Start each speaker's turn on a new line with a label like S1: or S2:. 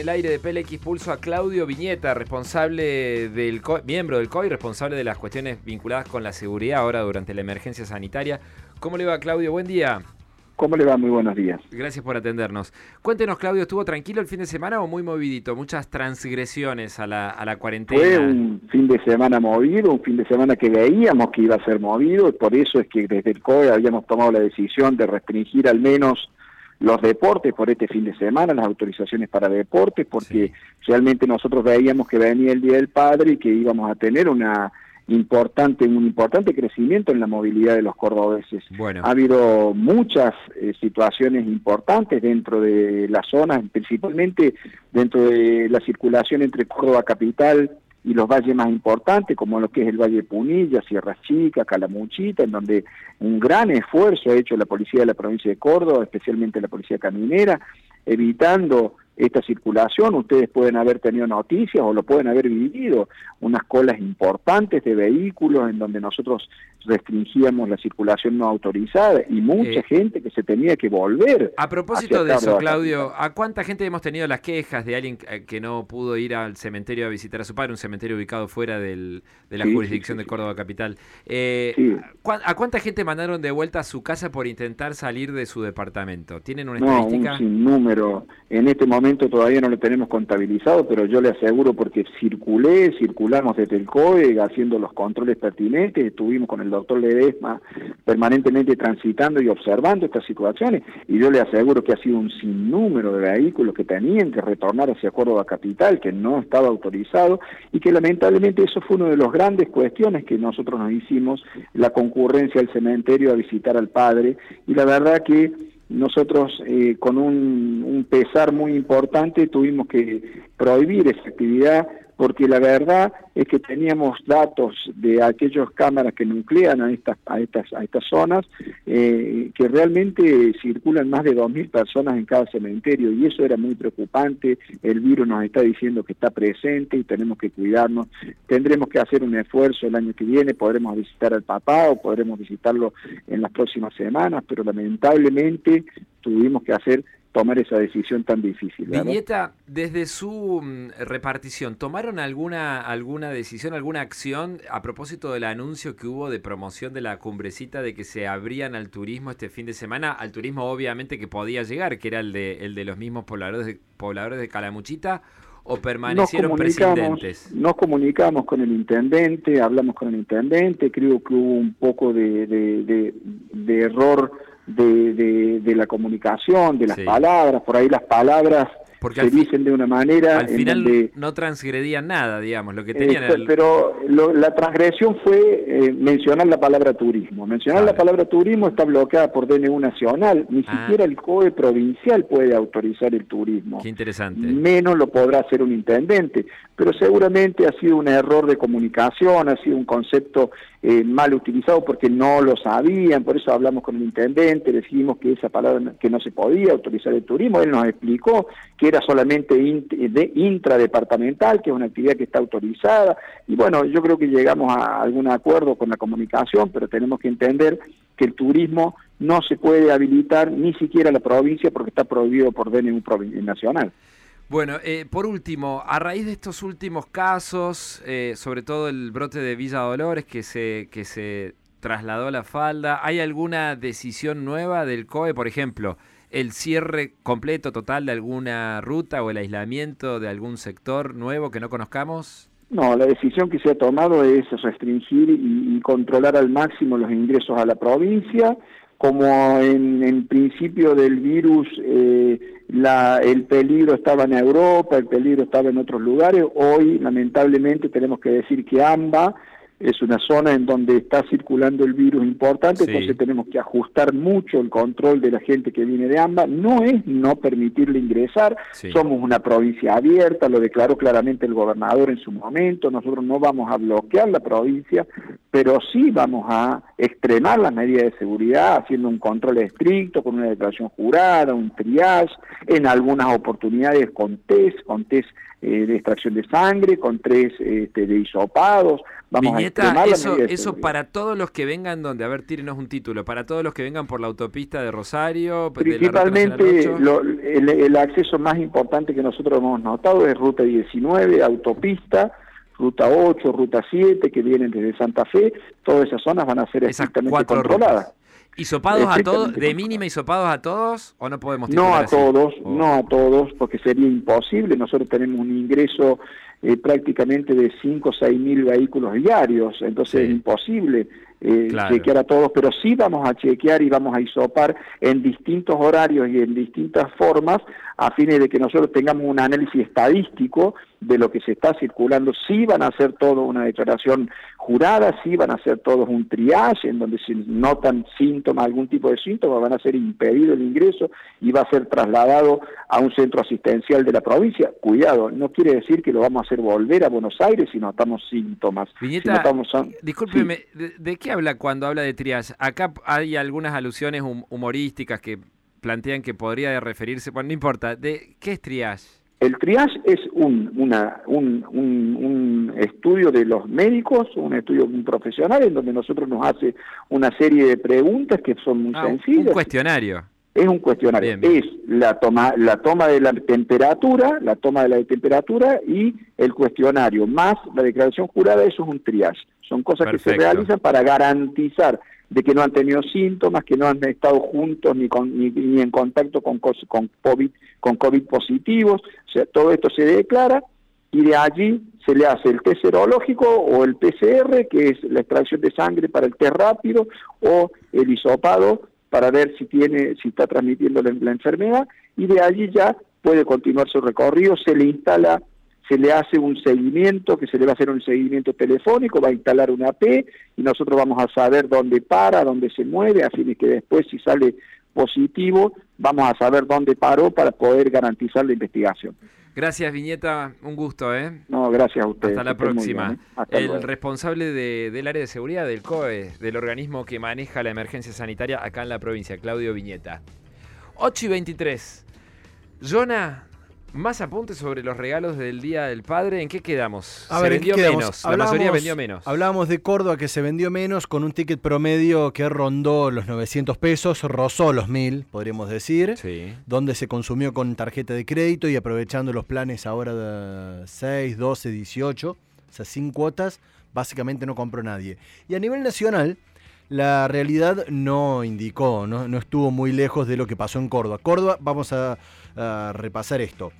S1: el aire de PLX Pulso a Claudio Viñeta, responsable del miembro del COI, responsable de las cuestiones vinculadas con la seguridad ahora durante la emergencia sanitaria. ¿Cómo le va, Claudio? Buen día.
S2: ¿Cómo le va? Muy buenos días.
S1: Gracias por atendernos. Cuéntenos, Claudio, ¿estuvo tranquilo el fin de semana o muy movidito? Muchas transgresiones a la, a la cuarentena.
S2: Fue un fin de semana movido, un fin de semana que veíamos que iba a ser movido, y por eso es que desde el COE habíamos tomado la decisión de restringir al menos los deportes por este fin de semana, las autorizaciones para deportes, porque realmente nosotros veíamos que venía el Día del Padre y que íbamos a tener una importante, un importante crecimiento en la movilidad de los cordobeses. Bueno. Ha habido muchas eh, situaciones importantes dentro de las zonas, principalmente dentro de la circulación entre Córdoba Capital y los valles más importantes, como lo que es el Valle Punilla, Sierra Chica, Calamuchita, en donde un gran esfuerzo ha hecho la policía de la provincia de Córdoba, especialmente la policía caminera, evitando esta circulación. Ustedes pueden haber tenido noticias o lo pueden haber vivido, unas colas importantes de vehículos en donde nosotros restringíamos la circulación no autorizada y mucha eh, gente que se tenía que volver.
S1: A propósito de eso, Claudio, ¿a cuánta gente hemos tenido las quejas de alguien eh, que no pudo ir al cementerio a visitar a su padre, un cementerio ubicado fuera del, de la jurisdicción de Córdoba Capital? Eh, ¿A cuánta gente mandaron de vuelta a su casa por intentar salir de su departamento? ¿Tienen una estadística?
S2: No, un número. En este momento todavía no lo tenemos contabilizado, pero yo le aseguro porque circulé, circulamos desde el COE haciendo los controles pertinentes, estuvimos con el doctor Ledesma permanentemente transitando y observando estas situaciones, y yo le aseguro que ha sido un sinnúmero de vehículos que tenían que retornar hacia Córdoba Capital, que no estaba autorizado, y que lamentablemente eso fue una de las grandes cuestiones que nosotros nos hicimos, la concurrencia al cementerio a visitar al padre, y la verdad que nosotros eh, con un, un, pesar muy importante tuvimos que prohibir esa actividad porque la verdad es que teníamos datos de aquellas cámaras que nuclean a estas a estas a estas zonas eh, que realmente circulan más de 2.000 personas en cada cementerio y eso era muy preocupante. El virus nos está diciendo que está presente y tenemos que cuidarnos. Tendremos que hacer un esfuerzo el año que viene. Podremos visitar al papá o podremos visitarlo en las próximas semanas pero lamentablemente tuvimos que hacer tomar esa decisión tan difícil.
S1: Viñeta, desde su mm, repartición, ¿tomaron alguna, alguna decisión, alguna acción a propósito del anuncio que hubo de promoción de la cumbrecita de que se abrían al turismo este fin de semana? Al turismo obviamente que podía llegar, que era el de, el de los mismos pobladores de, pobladores de Calamuchita, o permanecieron presidentes?
S2: Nos comunicamos con el intendente, hablamos con el intendente, creo que hubo un poco de, de, de error de, de, la comunicación, de las palabras, por ahí las palabras porque se dicen de una manera...
S1: Al final no transgredían nada, digamos, lo que tenían...
S2: Pero la transgresión fue eh, mencionar la palabra turismo. Mencionar la palabra turismo está bloqueada por DNU nacional, ni ah. siquiera el COE provincial puede autorizar el turismo.
S1: Qué interesante.
S2: Menos lo podrá hacer un intendente, pero seguramente ha sido un error de comunicación, ha sido un concepto eh, mal utilizado porque no lo sabían, por eso hablamos con el intendente, decimos que esa palabra que no se podía autorizar el turismo, él nos explicó que era solamente de intradepartamental, que es una actividad que está autorizada, y bueno, yo creo que llegamos a algún acuerdo con la comunicación, pero tenemos que entender que el turismo no se puede habilitar ni siquiera la provincia porque está prohibido por DNU nacional.
S1: Bueno, eh, por último, a raíz de estos últimos casos, eh, sobre todo el brote de Villa Dolores que se, que se trasladó a la falda, ¿hay alguna decisión nueva del COE, por ejemplo? El cierre completo, total de alguna ruta o el aislamiento de algún sector nuevo que no conozcamos?
S2: No, la decisión que se ha tomado es restringir y, controlar al máximo los ingresos a la provincia. Como en, en principio del virus eh, la, el peligro estaba en Europa, el peligro estaba en otros lugares, hoy lamentablemente tenemos que decir que AMBA es una zona en donde está circulando el virus importante, entonces tenemos que ajustar mucho el control de la gente que viene de AMBA. No es no permitirle ingresar, somos una provincia abierta, lo declaró claramente el gobernador en su momento, nosotros no vamos a bloquear la provincia, pero sí vamos a extremar las medidas de seguridad, haciendo un control estricto, con una declaración jurada, un triage, en algunas oportunidades con test, con test eh, de extracción de sangre, con tres este, de hisopados, Vamos
S1: Viñeta, eso, eso para todos los que vengan donde, a ver, tírenos un título, para todos los que vengan por la autopista de Rosario.
S2: Principalmente el, acceso más importante que nosotros hemos notado es Ruta 19, autopista, Ruta 8, Ruta 7, que vienen desde Santa Fe, todas esas zonas van a ser exactamente controladas.
S1: ¿Y sopados a todos, de mínima y sopados a todos o no podemos
S2: No a todos, no a todos, porque sería imposible. Nosotros tenemos un ingreso eh, prácticamente de 5 o 6 mil vehículos diarios, entonces es imposible eh, chequear a todos, pero sí vamos a chequear y vamos a isopar en distintos horarios y en distintas formas a fines de que nosotros tengamos un análisis estadístico de lo que se está circulando. Sí van a hacer todo una declaración jurada, sí van a hacer todos un triage en donde si notan síntomas, algún tipo de síntomas, van a ser impedido el ingreso y va a ser trasladado a un centro asistencial de la provincia. Cuidado, no quiere decir que lo vamos a hacer volver a Buenos Aires si notamos síntomas.
S1: Viñeta, discúlpeme, ¿de, qué habla cuando habla de triage? Acá hay algunas alusiones humorísticas que plantean que podría referirse, bueno, no importa, ¿de qué es triage?
S2: El triage es un, una, un, un, estudio de los médicos, un estudio un profesional en donde nosotros nos hace una serie de preguntas que son muy ah, sencillas.
S1: Un cuestionario.
S2: Es un cuestionario. Es la toma, la toma de la temperatura, la toma de la temperatura y el cuestionario, más la declaración jurada, eso es un triage. Son cosas que se realizan para garantizar de que no han tenido síntomas, que no han estado juntos ni, con, ni, en contacto con, con, COVID, con COVID positivos, o sea, todo esto se declara y de allí se le hace el test serológico o el PCR, que es la extracción de sangre para el test rápido, o el hisopado para ver si tiene, si está transmitiendo la, enfermedad, y de allí ya puede continuar su recorrido, se le instala se le hace un seguimiento, que se le va a hacer un seguimiento telefónico, va a instalar una P y nosotros vamos a saber dónde para, dónde se mueve, a fin de que después si sale positivo, vamos a saber dónde paró para poder garantizar la investigación.
S1: Gracias, Viñeta. Un gusto, ¿eh?
S2: No, gracias a usted.
S1: Hasta la próxima. ¿eh? el responsable del área de seguridad del COE, del organismo que maneja la emergencia sanitaria acá en la provincia, Claudio Viñeta. 8 y 23. Jonah, más apuntes sobre los regalos del Día del Padre. ¿En qué quedamos?
S3: se vendió menos. la mayoría vendió menos. Hablábamos de Córdoba que se vendió menos con un ticket promedio que rondó los 900 pesos, rozó los 1000, podríamos decir. Sí. Donde se consumió con tarjeta de crédito y aprovechando los planes ahora de 6, 12, 18, o sea, sin cuotas, básicamente no compró nadie. Y a nivel nacional, la realidad no indicó, no, estuvo muy lejos de lo que pasó en Córdoba. Córdoba, vamos a repasar esto.